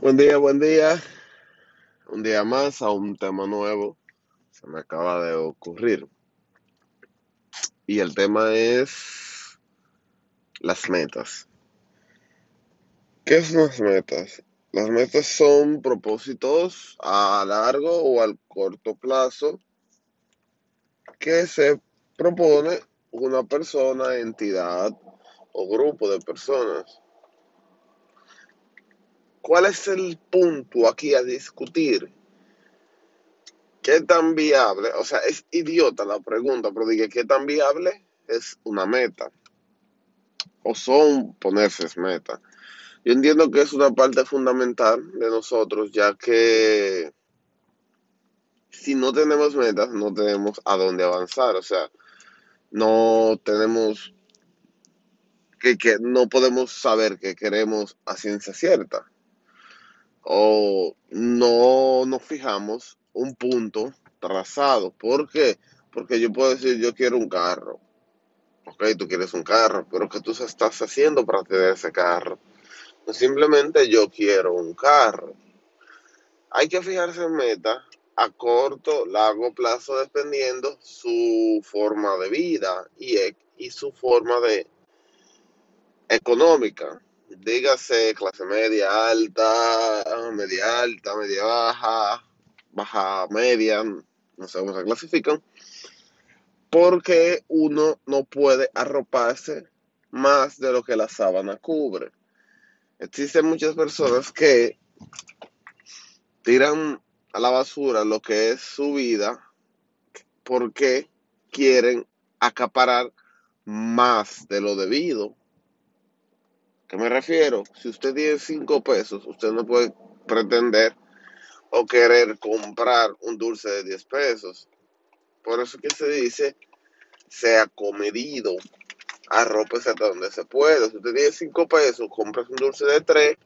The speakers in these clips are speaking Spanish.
Buen día, buen día. Un día más a un tema nuevo. Se me acaba de ocurrir. Y el tema es las metas. ¿Qué son las metas? Las metas son propósitos a largo o al corto plazo que se propone una persona, entidad o grupo de personas. ¿Cuál es el punto aquí a discutir? ¿Qué tan viable? O sea, es idiota la pregunta, pero dije, ¿qué tan viable es una meta? O son ponerse meta. Yo entiendo que es una parte fundamental de nosotros, ya que si no tenemos metas, no tenemos a dónde avanzar. O sea, no tenemos que, que no podemos saber que queremos a ciencia cierta o no nos fijamos un punto trazado. ¿Por qué? Porque yo puedo decir, yo quiero un carro. Ok, tú quieres un carro, pero ¿qué tú estás haciendo para tener ese carro? No simplemente yo quiero un carro. Hay que fijarse en meta a corto, largo plazo, dependiendo su forma de vida y, y su forma de económica dígase clase media alta, media alta, media baja, baja media, no sé cómo se clasifican, porque uno no puede arroparse más de lo que la sábana cubre. Existen muchas personas que tiran a la basura lo que es su vida porque quieren acaparar más de lo debido qué me refiero? Si usted tiene cinco pesos, usted no puede pretender o querer comprar un dulce de 10 pesos. Por eso que se dice, sea comedido, arrópese hasta donde se pueda. Si usted tiene cinco pesos, compra un dulce de 3,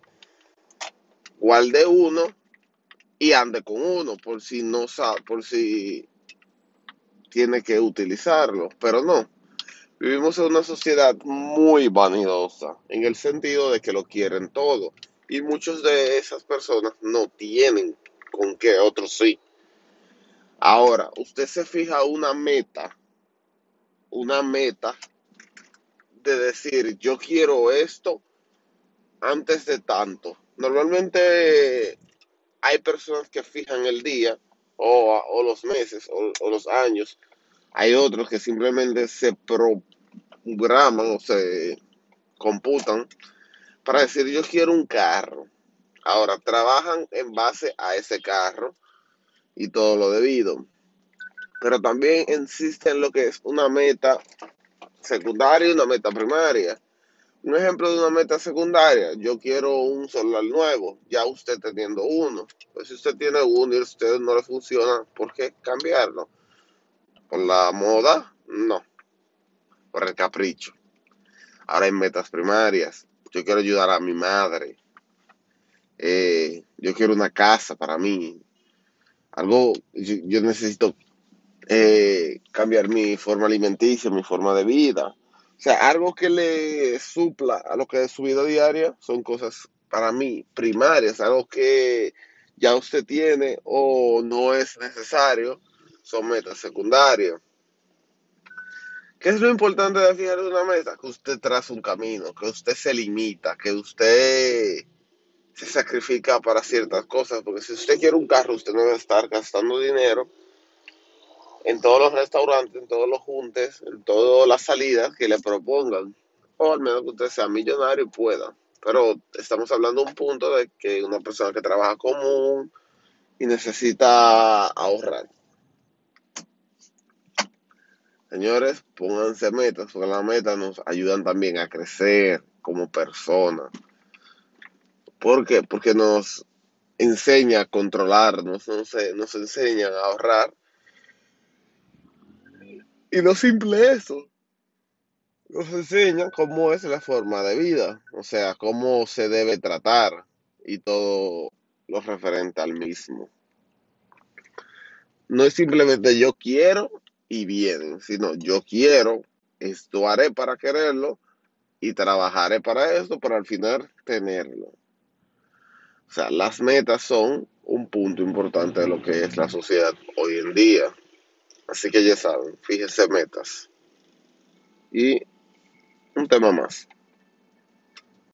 guarde uno y ande con uno por si no sabe, por si tiene que utilizarlo, pero no. Vivimos en una sociedad muy vanidosa, en el sentido de que lo quieren todo. Y muchas de esas personas no tienen con qué, otros sí. Ahora, usted se fija una meta, una meta de decir, yo quiero esto antes de tanto. Normalmente hay personas que fijan el día o, los meses o, o, los años. Hay otros que simplemente se pro, graman o se computan para decir yo quiero un carro. Ahora trabajan en base a ese carro y todo lo debido. Pero también existe en lo que es una meta secundaria y una meta primaria. Un ejemplo de una meta secundaria, yo quiero un celular nuevo, ya usted teniendo uno. Pues si usted tiene uno y a usted no le funciona, ¿por qué cambiarlo? ¿Por la moda? No por el capricho. Ahora hay metas primarias. Yo quiero ayudar a mi madre. Eh, yo quiero una casa para mí. Algo, yo, necesito eh, cambiar mi forma alimenticia, mi forma de vida. O sea, algo que le supla a lo que es su vida diaria son cosas para mí primarias, algo que ya usted tiene o no es necesario, son metas secundarias. ¿Qué es lo importante de fijar una meta? Que usted traza un camino, que usted se limita, que usted se sacrifica para ciertas cosas, porque si usted quiere un carro, usted no debe estar gastando dinero en todos los restaurantes, en todos los juntes, en todas las salidas que le propongan, o al menos que usted sea millonario y pueda. Pero estamos hablando de un punto de que una persona que trabaja común y necesita ahorrar. Señores, pónganse metas, porque las metas nos ayudan también a crecer como personas. ¿Por qué? Porque nos enseña a controlarnos, nos, nos enseña a ahorrar. Y no simple eso, nos enseña cómo es la forma de vida, o sea, cómo se debe tratar y todo lo referente al mismo. No es simplemente yo quiero y bien, sino yo quiero, esto haré para quererlo y trabajaré para esto para al final tenerlo. O sea, las metas son un punto importante de lo que es la sociedad hoy en día. Así que ya saben, fíjense metas. Y un tema más.